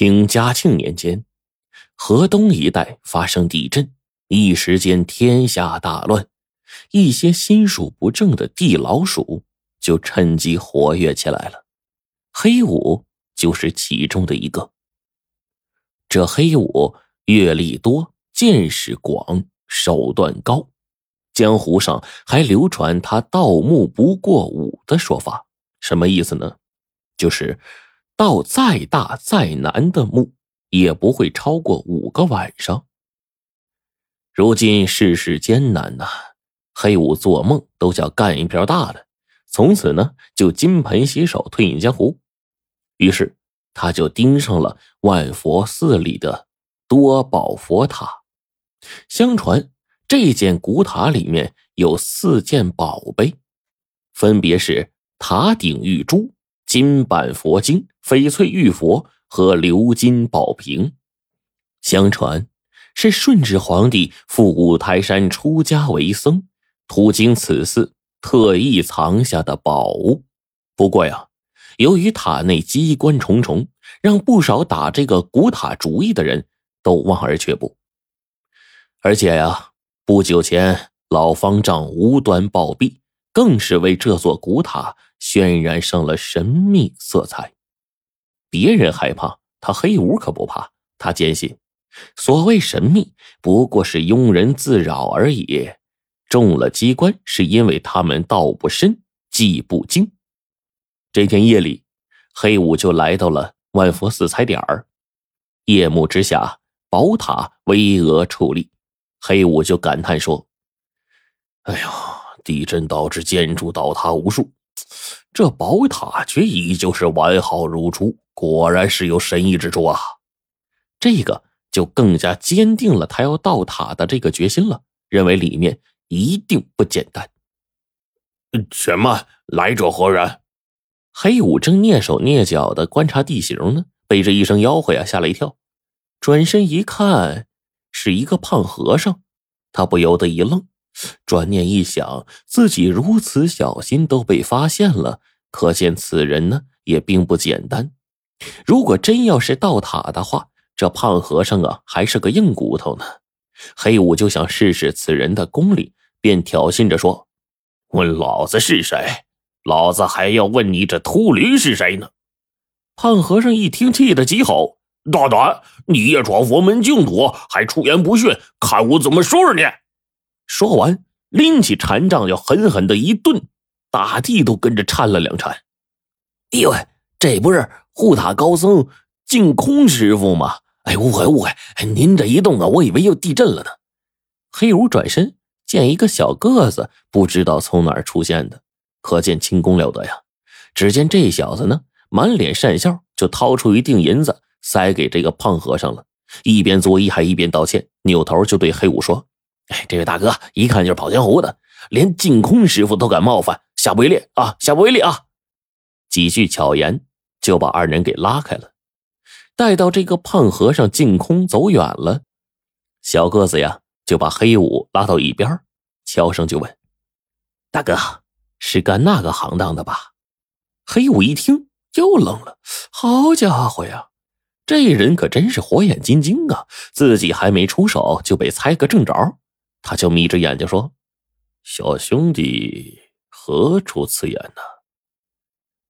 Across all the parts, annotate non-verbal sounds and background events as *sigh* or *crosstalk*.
清嘉庆年间，河东一带发生地震，一时间天下大乱，一些心术不正的地老鼠就趁机活跃起来了。黑五就是其中的一个。这黑五阅历多，见识广，手段高，江湖上还流传他盗墓不过五的说法。什么意思呢？就是盗再大再难的墓，也不会超过五个晚上。如今世事艰难呐，黑五做梦都想干一票大的，从此呢就金盆洗手，退隐江湖。于是他就盯上了万佛寺里的多宝佛塔。相传这件古塔里面有四件宝贝，分别是。塔顶玉珠、金版佛经、翡翠玉佛和鎏金宝瓶，相传是顺治皇帝赴五台山出家为僧，途经此寺特意藏下的宝物。不过呀，由于塔内机关重重，让不少打这个古塔主意的人都望而却步。而且呀，不久前老方丈无端暴毙，更是为这座古塔。渲染上了神秘色彩，别人害怕，他黑五可不怕。他坚信，所谓神秘不过是庸人自扰而已。中了机关，是因为他们道不深，技不精。这天夜里，黑五就来到了万佛寺踩点儿。夜幕之下，宝塔巍峨矗立，黑五就感叹说：“哎呦，地震导致建筑倒塌无数。”这宝塔却依旧是完好如初，果然是有神异之处啊！这个就更加坚定了他要盗塔的这个决心了，认为里面一定不简单。且慢，来者何人？黑五正蹑手蹑脚的观察地形呢，被这一声吆喝呀吓了一跳，转身一看，是一个胖和尚，他不由得一愣。转念一想，自己如此小心都被发现了，可见此人呢也并不简单。如果真要是盗塔的话，这胖和尚啊还是个硬骨头呢。黑五就想试试此人的功力，便挑衅着说：“问老子是谁？老子还要问你这秃驴是谁呢？”胖和尚一听，气得急吼：“大胆！你夜闯佛门净土，还出言不逊，看我怎么收拾你！”说完，拎起禅杖就狠狠的一顿，大地都跟着颤了两颤。哎呦喂，这不是护塔高僧净空师傅吗？哎，误会误会，您这一动啊，我以为又地震了呢。黑五转身见一个小个子，不知道从哪儿出现的，可见轻功了得呀。只见这小子呢，满脸善笑，就掏出一锭银子塞给这个胖和尚了，一边作揖还一边道歉，扭头就对黑五说。哎，这位大哥一看就是跑江湖的，连净空师傅都敢冒犯，下不为例啊，下不为例啊！几句巧言就把二人给拉开了。待到这个胖和尚净空走远了，小个子呀就把黑五拉到一边，悄声就问：“大哥是干那个行当的吧？”黑五一听又愣了，好家伙呀，这人可真是火眼金睛啊！自己还没出手就被猜个正着。他就眯着眼睛说：“小兄弟何出此言呢？”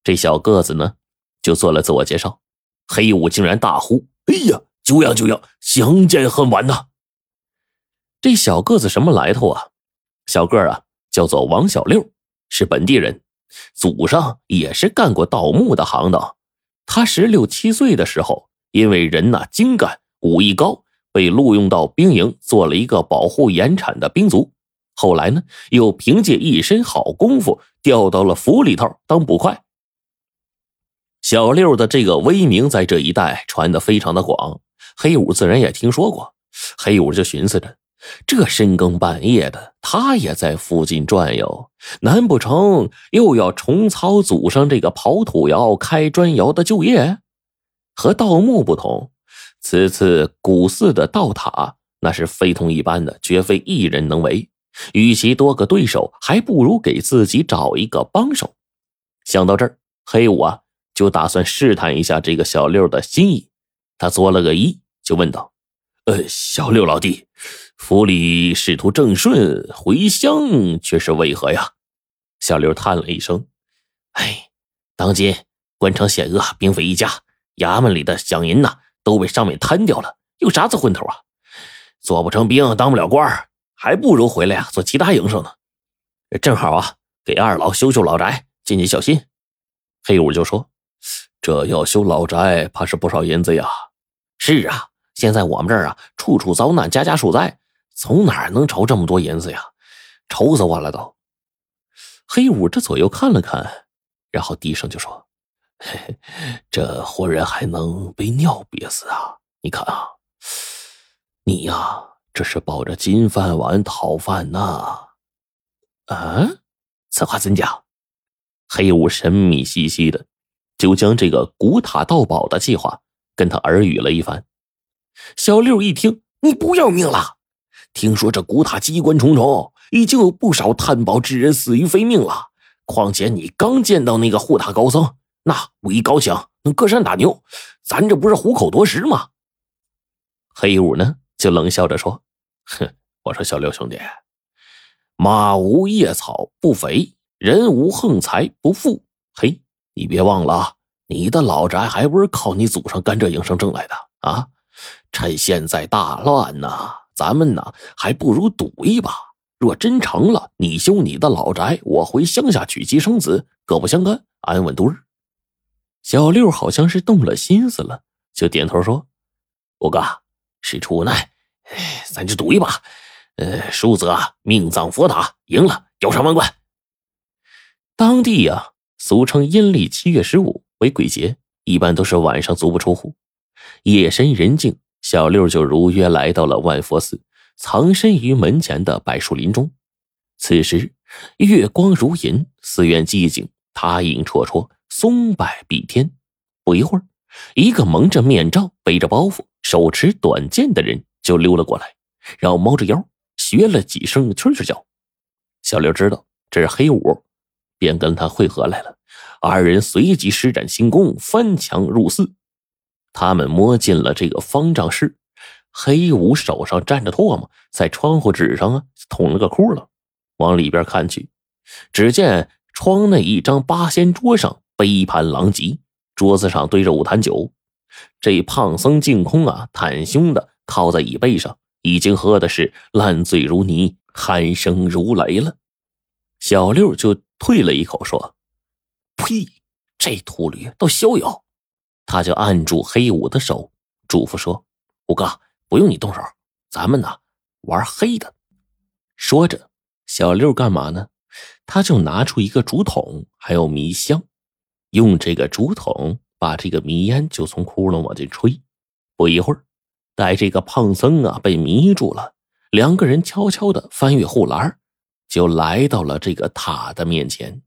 这小个子呢，就做了自我介绍。黑五竟然大呼：“哎呀，久仰久仰，相见恨晚呐！”这小个子什么来头啊？小个啊，叫做王小六，是本地人，祖上也是干过盗墓的行当。他十六七岁的时候，因为人呐精干，武艺高。被录用到兵营，做了一个保护盐产的兵卒。后来呢，又凭借一身好功夫，调到了府里头当捕快。小六的这个威名在这一带传的非常的广，黑五自然也听说过。黑五就寻思着，这深更半夜的，他也在附近转悠，难不成又要重操祖上这个刨土窑、开砖窑的旧业？和盗墓不同。此次古寺的道塔，那是非同一般的，绝非一人能为。与其多个对手，还不如给自己找一个帮手。想到这儿，黑五啊就打算试探一下这个小六的心意。他作了个揖，就问道：“呃，小六老弟，府里仕途正顺，回乡却是为何呀？”小六叹了一声：“哎，当今官场险恶，兵匪一家，衙门里的饷银呐，都被上面贪掉了，有啥子混头啊？做不成兵，当不了官，还不如回来啊，做其他营生呢。正好啊，给二老修修老宅，尽尽孝心。”黑五就说：“这要修老宅，怕是不少银子呀。”是啊，现在我们这儿啊，处处遭难，家家受灾，从哪儿能筹这么多银子呀？愁死我了都！黑五这左右看了看，然后低声就说：“嘿 *laughs* 这活人还能被尿憋死啊？你看啊，你呀，这是抱着金饭碗讨饭呐！”啊，此话怎讲？黑五神秘兮兮的，就将这个古塔盗宝的计划。跟他耳语了一番，小六一听，你不要命了？听说这古塔机关重重，已经有不少探宝之人死于非命了。况且你刚见到那个护塔高僧，那武艺高强，能隔山打牛，咱这不是虎口夺食吗？黑五呢，就冷笑着说：“哼，我说小六兄弟，马无夜草不肥，人无横财不富。嘿，你别忘了。”你的老宅还不是靠你祖上甘蔗营生挣来的啊！趁现在大乱呢，咱们呢还不如赌一把。若真成了，你修你的老宅，我回乡下娶妻生子，各不相干，安稳度日。小六好像是动了心思了，就点头说：“五哥，事出无奈，咱就赌一把。呃，输则命葬佛塔，赢了腰缠万贯。当地呀，俗称阴历七月十五。”为鬼节，一般都是晚上足不出户。夜深人静，小六就如约来到了万佛寺，藏身于门前的柏树林中。此时月光如银，寺院寂静，塔影绰绰，松柏蔽天。不一会儿，一个蒙着面罩、背着包袱、手持短剑的人就溜了过来，然后猫着腰学了几声蛐蛐叫。小刘知道这是黑五，便跟他会合来了。二人随即施展轻功，翻墙入寺。他们摸进了这个方丈室，黑五手上沾着唾沫，在窗户纸上啊捅了个窟窿，往里边看去，只见窗内一张八仙桌上杯盘狼藉，桌子上堆着五坛酒。这胖僧净空啊，袒胸的靠在椅背上，已经喝的是烂醉如泥，鼾声如雷了。小六就退了一口，说。呸！这秃驴倒逍遥，他就按住黑五的手，嘱咐说：“五哥，不用你动手，咱们呢玩黑的。”说着，小六干嘛呢？他就拿出一个竹筒，还有迷香，用这个竹筒把这个迷烟就从窟窿往进吹。不一会儿，待这个胖僧啊被迷住了，两个人悄悄的翻越护栏，就来到了这个塔的面前。